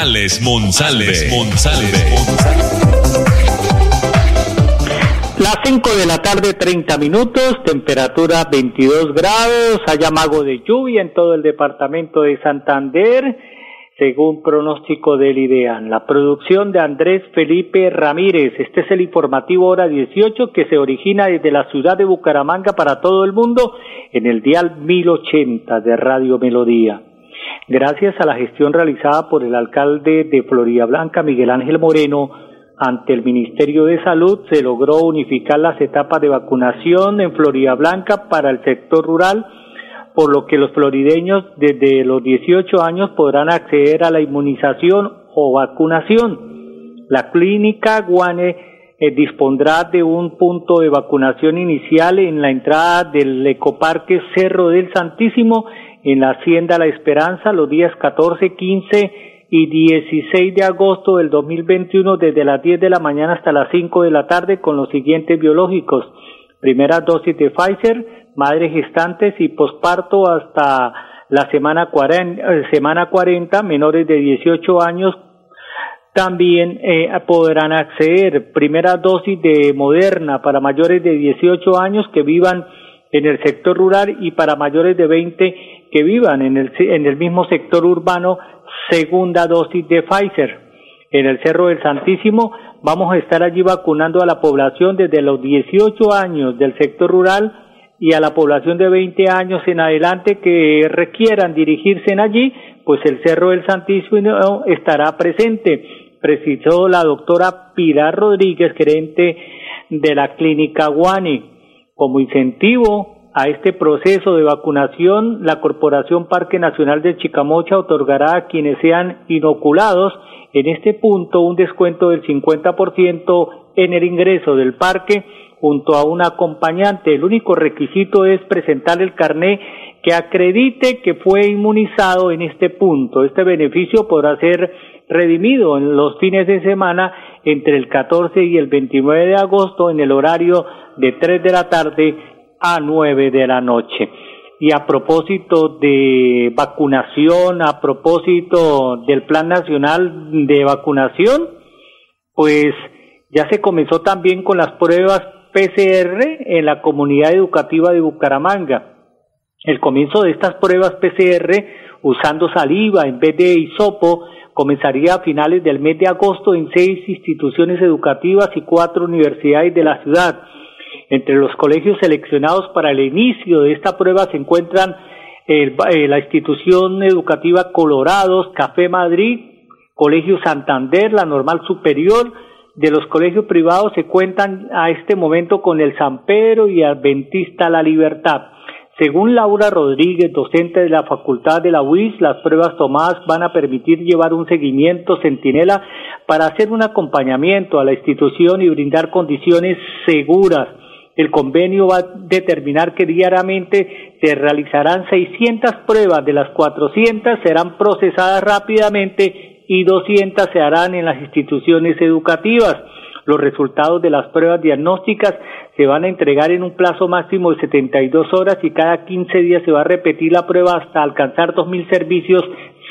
Alex Monsalve. Las 5 de la tarde, 30 minutos, temperatura 22 grados, hay amago de lluvia en todo el departamento de Santander según pronóstico del IDEAN. La producción de Andrés Felipe Ramírez. Este es el informativo hora 18 que se origina desde la ciudad de Bucaramanga para todo el mundo en el dial 1080 de Radio Melodía. Gracias a la gestión realizada por el alcalde de Florida Blanca, Miguel Ángel Moreno, ante el Ministerio de Salud se logró unificar las etapas de vacunación en Florida Blanca para el sector rural por lo que los florideños desde los 18 años podrán acceder a la inmunización o vacunación. La clínica Guane eh, dispondrá de un punto de vacunación inicial en la entrada del ecoparque Cerro del Santísimo en la Hacienda La Esperanza los días 14, 15 y 16 de agosto del 2021 desde las 10 de la mañana hasta las 5 de la tarde con los siguientes biológicos. Primera dosis de Pfizer, madres gestantes y posparto hasta la semana 40, eh, semana 40 menores de 18 años también eh, podrán acceder. Primera dosis de Moderna para mayores de 18 años que vivan en el sector rural y para mayores de 20 que vivan en el, en el mismo sector urbano, segunda dosis de Pfizer. En el Cerro del Santísimo vamos a estar allí vacunando a la población desde los 18 años del sector rural y a la población de 20 años en adelante que requieran dirigirse en allí, pues el Cerro del Santísimo estará presente, precisó la doctora Pilar Rodríguez, gerente de la clínica Guani. Como incentivo a este proceso de vacunación, la Corporación Parque Nacional de Chicamocha otorgará a quienes sean inoculados en este punto un descuento del 50% en el ingreso del parque junto a un acompañante. El único requisito es presentar el carné que acredite que fue inmunizado en este punto. Este beneficio podrá ser redimido en los fines de semana entre el 14 y el 29 de agosto en el horario de 3 de la tarde a 9 de la noche. Y a propósito de vacunación, a propósito del Plan Nacional de Vacunación, pues ya se comenzó también con las pruebas PCR en la comunidad educativa de Bucaramanga. El comienzo de estas pruebas PCR usando saliva en vez de hisopo comenzaría a finales del mes de agosto en seis instituciones educativas y cuatro universidades de la ciudad. Entre los colegios seleccionados para el inicio de esta prueba se encuentran eh, la institución educativa Colorados, Café Madrid, Colegio Santander, la Normal Superior, de los colegios privados se cuentan a este momento con el San Pedro y Adventista La Libertad. Según Laura Rodríguez, docente de la Facultad de la UIS, las pruebas tomadas van a permitir llevar un seguimiento centinela para hacer un acompañamiento a la institución y brindar condiciones seguras. El convenio va a determinar que diariamente se realizarán 600 pruebas, de las 400 serán procesadas rápidamente y 200 se harán en las instituciones educativas. Los resultados de las pruebas diagnósticas se van a entregar en un plazo máximo de 72 horas y cada 15 días se va a repetir la prueba hasta alcanzar 2.000 servicios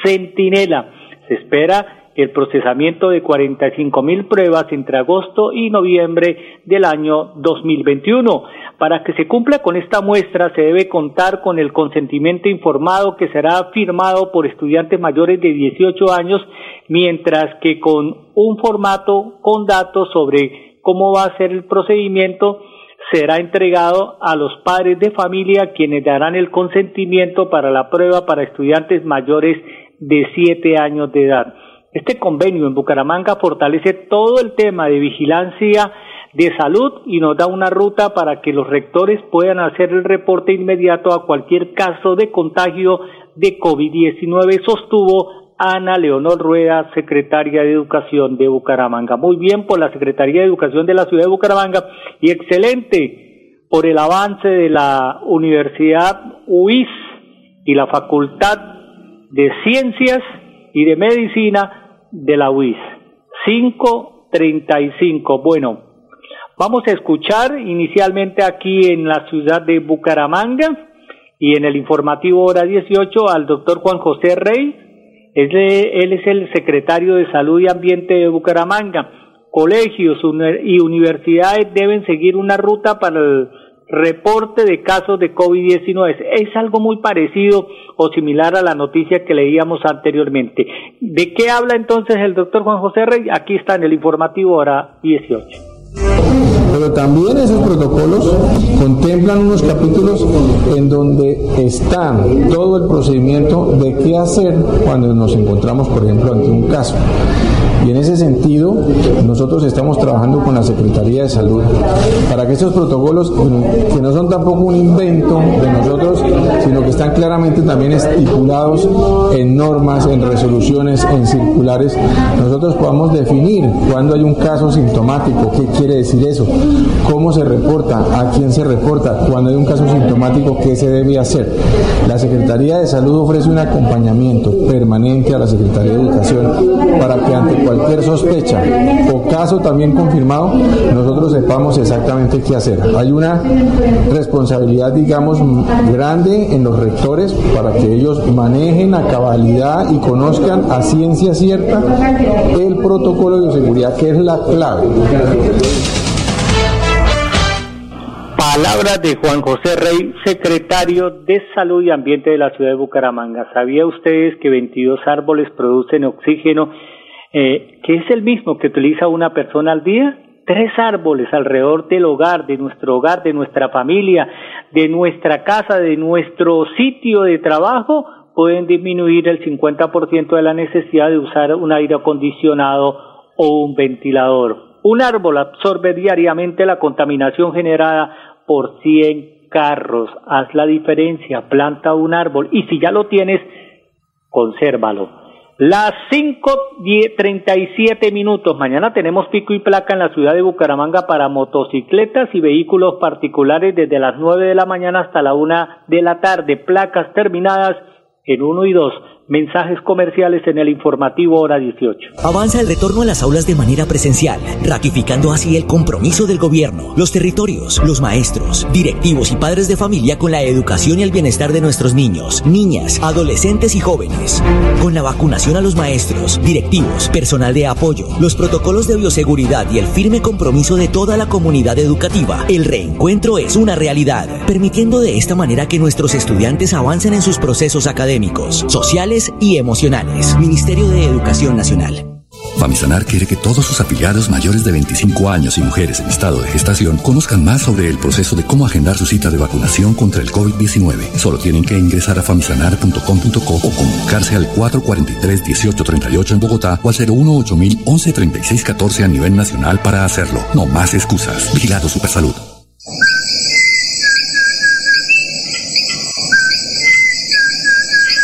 centinela. Se espera el procesamiento de 45 mil pruebas entre agosto y noviembre del año 2021. Para que se cumpla con esta muestra se debe contar con el consentimiento informado que será firmado por estudiantes mayores de 18 años, mientras que con un formato con datos sobre cómo va a ser el procedimiento será entregado a los padres de familia quienes darán el consentimiento para la prueba para estudiantes mayores de 7 años de edad. Este convenio en Bucaramanga fortalece todo el tema de vigilancia de salud y nos da una ruta para que los rectores puedan hacer el reporte inmediato a cualquier caso de contagio de COVID-19, sostuvo Ana Leonor Rueda, secretaria de Educación de Bucaramanga. Muy bien por la Secretaría de Educación de la Ciudad de Bucaramanga y excelente por el avance de la Universidad UIS y la Facultad de Ciencias y de Medicina de la UIS. 535. Bueno, vamos a escuchar inicialmente aquí en la ciudad de Bucaramanga y en el informativo hora 18 al doctor Juan José Rey. Él, es el secretario de Salud y Ambiente de Bucaramanga. Colegios y universidades deben seguir una ruta para el reporte de casos de COVID-19. Es algo muy parecido o similar a la noticia que leíamos anteriormente. ¿De qué habla entonces el doctor Juan José Rey? Aquí está en el informativo hora 18. Pero también esos protocolos contemplan unos capítulos en donde está todo el procedimiento de qué hacer cuando nos encontramos, por ejemplo, ante un caso. Y en ese sentido, nosotros estamos trabajando con la Secretaría de Salud para que esos protocolos, que no son tampoco un invento de nosotros, sino que están claramente también estipulados en normas, en resoluciones, en circulares, nosotros podamos definir cuando hay un caso sintomático, qué quiere decir eso, cómo se reporta, a quién se reporta, cuando hay un caso sintomático, qué se debe hacer. La Secretaría de Salud ofrece un acompañamiento permanente a la Secretaría de Educación para que ante cualquier sospecha o caso también confirmado, nosotros sepamos exactamente qué hacer. Hay una responsabilidad, digamos, grande en los rectores para que ellos manejen a cabalidad y conozcan a ciencia cierta el protocolo de seguridad, que es la clave. Palabras de Juan José Rey, secretario de Salud y Ambiente de la ciudad de Bucaramanga. ¿Sabía ustedes que 22 árboles producen oxígeno eh, que es el mismo que utiliza una persona al día, tres árboles alrededor del hogar, de nuestro hogar, de nuestra familia, de nuestra casa, de nuestro sitio de trabajo, pueden disminuir el 50% de la necesidad de usar un aire acondicionado o un ventilador. Un árbol absorbe diariamente la contaminación generada por 100 carros. Haz la diferencia, planta un árbol y si ya lo tienes, consérvalo. Las cinco treinta y siete minutos. Mañana tenemos pico y placa en la ciudad de Bucaramanga para motocicletas y vehículos particulares desde las nueve de la mañana hasta la una de la tarde. Placas terminadas en uno y dos. Mensajes comerciales en el informativo hora 18. Avanza el retorno a las aulas de manera presencial, ratificando así el compromiso del gobierno, los territorios, los maestros, directivos y padres de familia con la educación y el bienestar de nuestros niños, niñas, adolescentes y jóvenes. Con la vacunación a los maestros, directivos, personal de apoyo, los protocolos de bioseguridad y el firme compromiso de toda la comunidad educativa, el reencuentro es una realidad, permitiendo de esta manera que nuestros estudiantes avancen en sus procesos académicos, sociales y emocionales. Ministerio de Educación Nacional. Famisanar quiere que todos sus afiliados mayores de 25 años y mujeres en estado de gestación conozcan más sobre el proceso de cómo agendar su cita de vacunación contra el COVID-19. Solo tienen que ingresar a famisanar.com.co o comunicarse al 443-1838 en Bogotá o al 018 11 36 14 a nivel nacional para hacerlo. No más excusas. Vigilado Supersalud.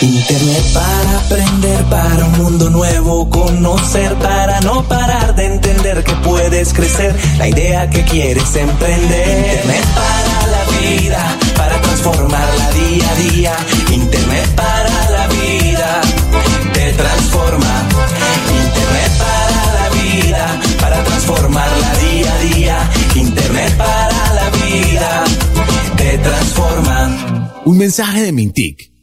Internet para aprender, para un mundo nuevo, conocer, para no parar de entender que puedes crecer, la idea que quieres emprender. Internet para la vida, para transformarla día a día. Internet para la vida, te transforma. Internet para la vida, para transformarla día a día. Internet para la vida, te transforma. Un mensaje de Mintic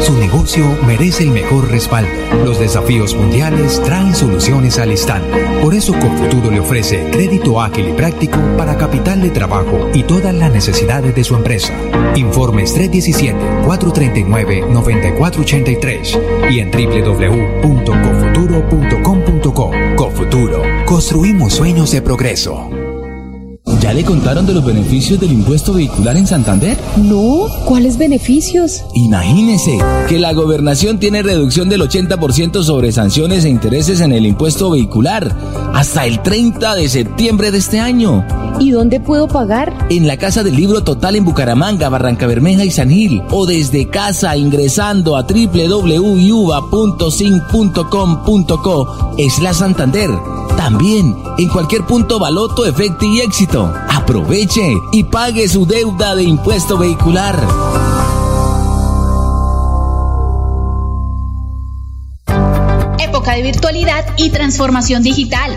Su negocio merece el mejor respaldo. Los desafíos mundiales traen soluciones al instante. Por eso Confuturo le ofrece crédito ágil y práctico para capital de trabajo y todas las necesidades de su empresa. Informes 317-439-9483 y en www.cofuturo.com.co. Cofuturo, construimos sueños de progreso. ¿Ya le contaron de los beneficios del impuesto vehicular en Santander? No, ¿cuáles beneficios? Imagínese que la gobernación tiene reducción del 80% sobre sanciones e intereses en el impuesto vehicular hasta el 30 de septiembre de este año. ¿Y dónde puedo pagar? En la Casa del Libro Total en Bucaramanga, Barranca Bermeja y San Gil. O desde casa ingresando a www.uva.sin.com.co es la Santander. También en cualquier punto baloto, efecto y éxito. Aproveche y pague su deuda de impuesto vehicular. Época de virtualidad y transformación digital.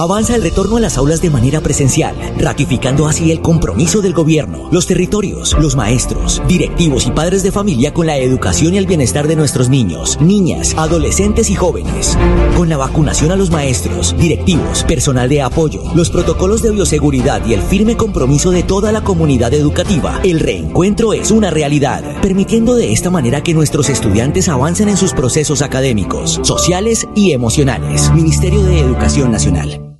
Avanza el retorno a las aulas de manera presencial, ratificando así el compromiso del gobierno, los territorios, los maestros, directivos y padres de familia con la educación y el bienestar de nuestros niños, niñas, adolescentes y jóvenes. Con la vacunación a los maestros, directivos, personal de apoyo, los protocolos de bioseguridad y el firme compromiso de toda la comunidad educativa, el reencuentro es una realidad, permitiendo de esta manera que nuestros estudiantes avancen en sus procesos académicos, sociales y emocionales. Ministerio de Educación Nacional.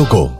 radiomañana.com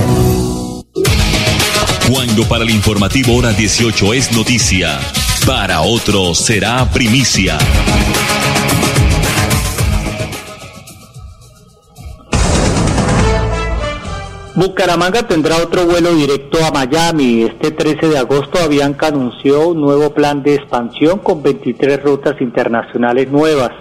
Cuando para el informativo hora 18 es noticia, para otro será primicia. Bucaramanga tendrá otro vuelo directo a Miami. Este 13 de agosto Avianca anunció un nuevo plan de expansión con 23 rutas internacionales nuevas.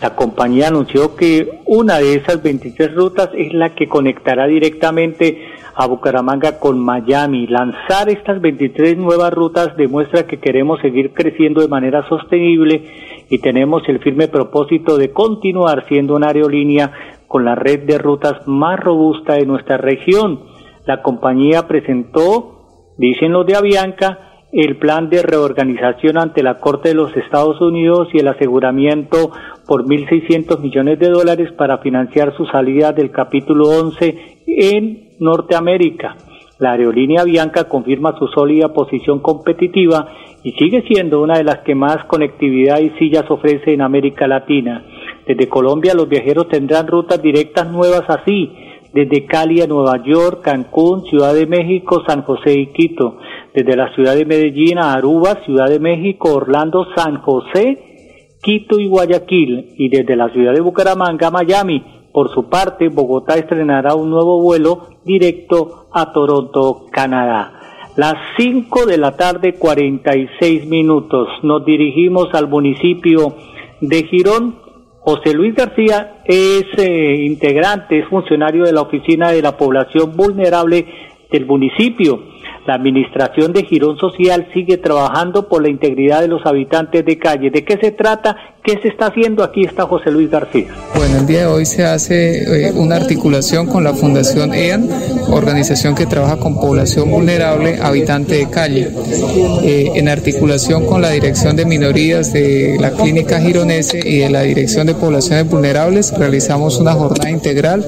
La compañía anunció que una de esas 23 rutas es la que conectará directamente a Bucaramanga con Miami. Lanzar estas 23 nuevas rutas demuestra que queremos seguir creciendo de manera sostenible y tenemos el firme propósito de continuar siendo una aerolínea con la red de rutas más robusta de nuestra región. La compañía presentó, dicen los de Avianca, el plan de reorganización ante la Corte de los Estados Unidos y el aseguramiento por 1.600 millones de dólares para financiar su salida del capítulo 11 en Norteamérica. La aerolínea Avianca confirma su sólida posición competitiva y sigue siendo una de las que más conectividad y sillas ofrece en América Latina. Desde Colombia los viajeros tendrán rutas directas nuevas así, desde Cali a Nueva York, Cancún, Ciudad de México, San José y Quito, desde la ciudad de Medellín a Aruba, Ciudad de México, Orlando, San José, Quito y Guayaquil, y desde la ciudad de Bucaramanga a Miami. Por su parte, Bogotá estrenará un nuevo vuelo directo a Toronto, Canadá. Las 5 de la tarde, 46 minutos. Nos dirigimos al municipio de Girón José Luis García es eh, integrante, es funcionario de la Oficina de la Población Vulnerable del municipio. La Administración de Girón Social sigue trabajando por la integridad de los habitantes de calle. ¿De qué se trata? ¿Qué se está haciendo? Aquí está José Luis García. Bueno, el día de hoy se hace eh, una articulación con la Fundación EAN, organización que trabaja con población vulnerable, habitante de calle, eh, en articulación con la Dirección de Minorías de la Clínica Gironese y de la Dirección de Poblaciones Vulnerables, realizamos una jornada integral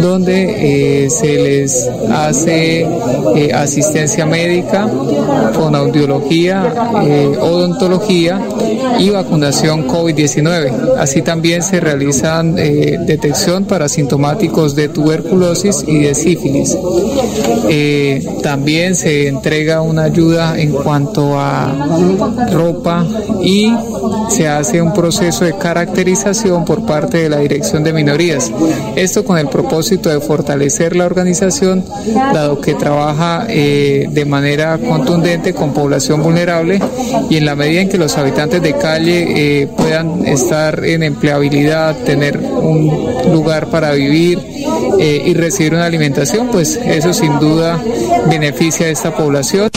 donde eh, se les hace asistencia médica con audiología, odontología y vacunación COVID 19 Así también se realizan eh, detección para asintomáticos de tuberculosis y de sífilis. Eh, también se entrega una ayuda en cuanto a ropa y se hace un proceso de caracterización por parte de la Dirección de Minorías. Esto con el propósito de fortalecer la organización, dado que trabaja eh, de manera contundente con población vulnerable y en la medida en que los habitantes de calle puedan estar en empleabilidad, tener un lugar para vivir eh, y recibir una alimentación, pues eso sin duda beneficia a esta población.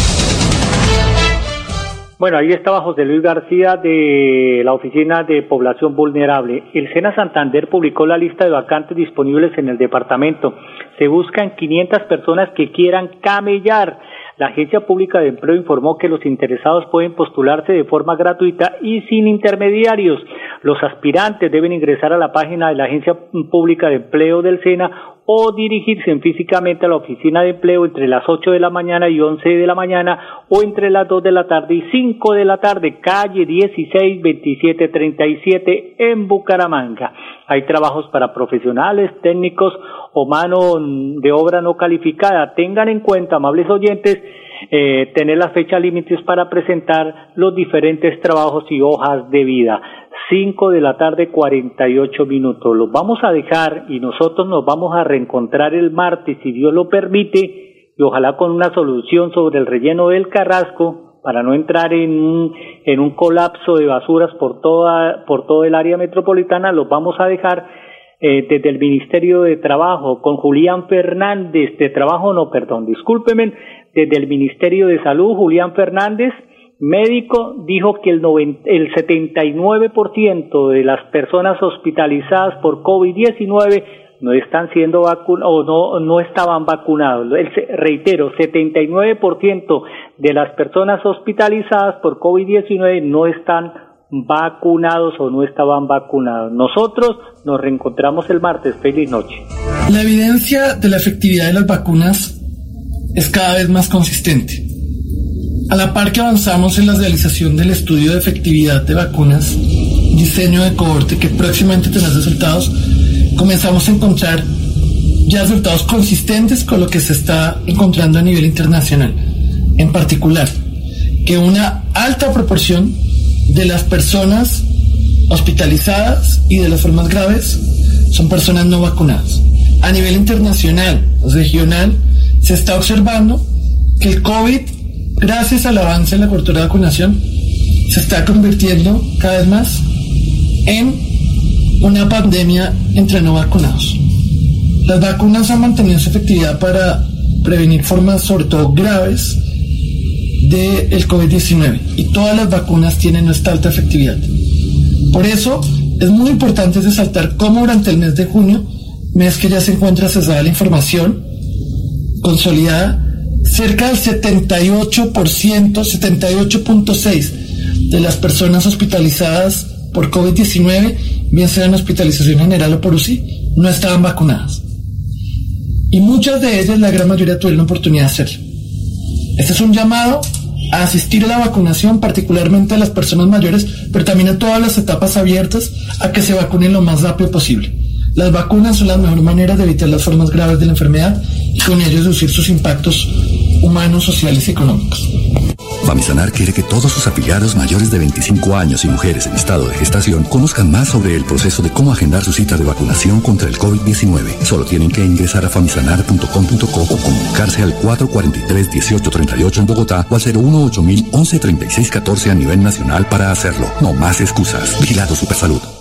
Bueno, ahí estaba José Luis García de la Oficina de Población Vulnerable. El SENA Santander publicó la lista de vacantes disponibles en el departamento. Se buscan 500 personas que quieran camellar la Agencia Pública de Empleo informó que los interesados pueden postularse de forma gratuita y sin intermediarios. Los aspirantes deben ingresar a la página de la Agencia Pública de Empleo del SENA o dirigirse físicamente a la oficina de empleo entre las 8 de la mañana y 11 de la mañana o entre las 2 de la tarde y 5 de la tarde, calle 16 27 37 en Bucaramanga. Hay trabajos para profesionales, técnicos o mano de obra no calificada. Tengan en cuenta, amables oyentes, eh, tener las fechas límites para presentar los diferentes trabajos y hojas de vida. 5 de la tarde 48 minutos. Los vamos a dejar y nosotros nos vamos a reencontrar el martes, si Dios lo permite, y ojalá con una solución sobre el relleno del Carrasco para no entrar en un, en un colapso de basuras por toda por todo el área metropolitana. Los vamos a dejar eh, desde el Ministerio de Trabajo con Julián Fernández de Trabajo, no, perdón, discúlpeme, desde el Ministerio de Salud, Julián Fernández, médico, dijo que el, el 79% de las personas hospitalizadas por COVID-19 no están siendo vacunados o no, no estaban vacunados. reitero, 79% de las personas hospitalizadas por COVID-19 no están vacunados o no estaban vacunados. Nosotros nos reencontramos el martes. Feliz noche. La evidencia de la efectividad de las vacunas es cada vez más consistente. A la par que avanzamos en la realización del estudio de efectividad de vacunas, diseño de cohorte que próximamente tendrá resultados, comenzamos a encontrar ya resultados consistentes con lo que se está encontrando a nivel internacional. En particular, que una alta proporción de las personas hospitalizadas y de las formas graves son personas no vacunadas. A nivel internacional, regional, se está observando que el COVID, gracias al avance en la cobertura de vacunación, se está convirtiendo cada vez más en una pandemia entre no vacunados. Las vacunas han mantenido su efectividad para prevenir formas, sobre todo graves, del COVID-19 y todas las vacunas tienen esta alta efectividad. Por eso es muy importante resaltar cómo durante el mes de junio, mes que ya se encuentra cesada la información consolidada, cerca del 78%, 78.6% de las personas hospitalizadas por COVID-19, bien sea en hospitalización general o por UCI, no estaban vacunadas. Y muchas de ellas, la gran mayoría, tuvieron la oportunidad de hacerlo. Este es un llamado a asistir a la vacunación, particularmente a las personas mayores, pero también a todas las etapas abiertas, a que se vacunen lo más rápido posible. Las vacunas son la mejor manera de evitar las formas graves de la enfermedad con ello reducir sus impactos humanos, sociales y económicos. Famisanar quiere que todos sus afiliados mayores de 25 años y mujeres en estado de gestación conozcan más sobre el proceso de cómo agendar su cita de vacunación contra el COVID-19. Solo tienen que ingresar a famisanar.com.co o comunicarse al 443-1838 en Bogotá o al 018 113614 a nivel nacional para hacerlo. No más excusas. Vigilado Supersalud.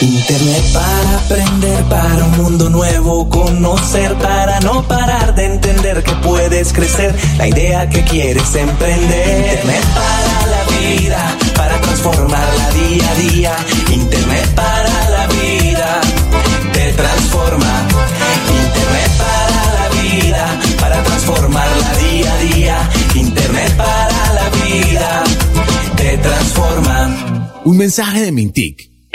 Internet para aprender, para un mundo nuevo, conocer, para no parar de entender que puedes crecer, la idea que quieres emprender. Internet para la vida, para transformarla día a día. Internet para la vida, te transforma. Internet para la vida, para transformarla día a día. Internet para la vida, te transforma. Un mensaje de Mintic.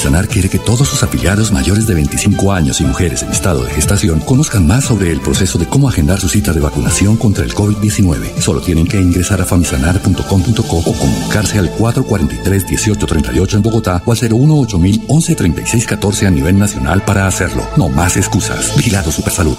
Famisanar quiere que todos sus afiliados mayores de 25 años y mujeres en estado de gestación conozcan más sobre el proceso de cómo agendar su cita de vacunación contra el COVID-19. Solo tienen que ingresar a famisanar.com.co o comunicarse al 443-1838 en Bogotá o al 018 11 36 14 a nivel nacional para hacerlo. No más excusas. Vigilado Supersalud.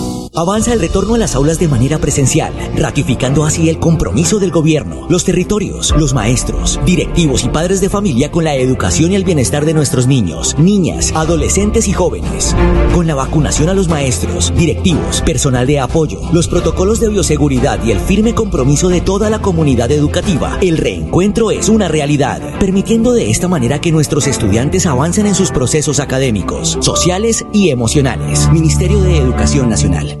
Avanza el retorno a las aulas de manera presencial, ratificando así el compromiso del gobierno, los territorios, los maestros, directivos y padres de familia con la educación y el bienestar de nuestros niños, niñas, adolescentes y jóvenes. Con la vacunación a los maestros, directivos, personal de apoyo, los protocolos de bioseguridad y el firme compromiso de toda la comunidad educativa, el reencuentro es una realidad, permitiendo de esta manera que nuestros estudiantes avancen en sus procesos académicos, sociales y emocionales. Ministerio de Educación Nacional.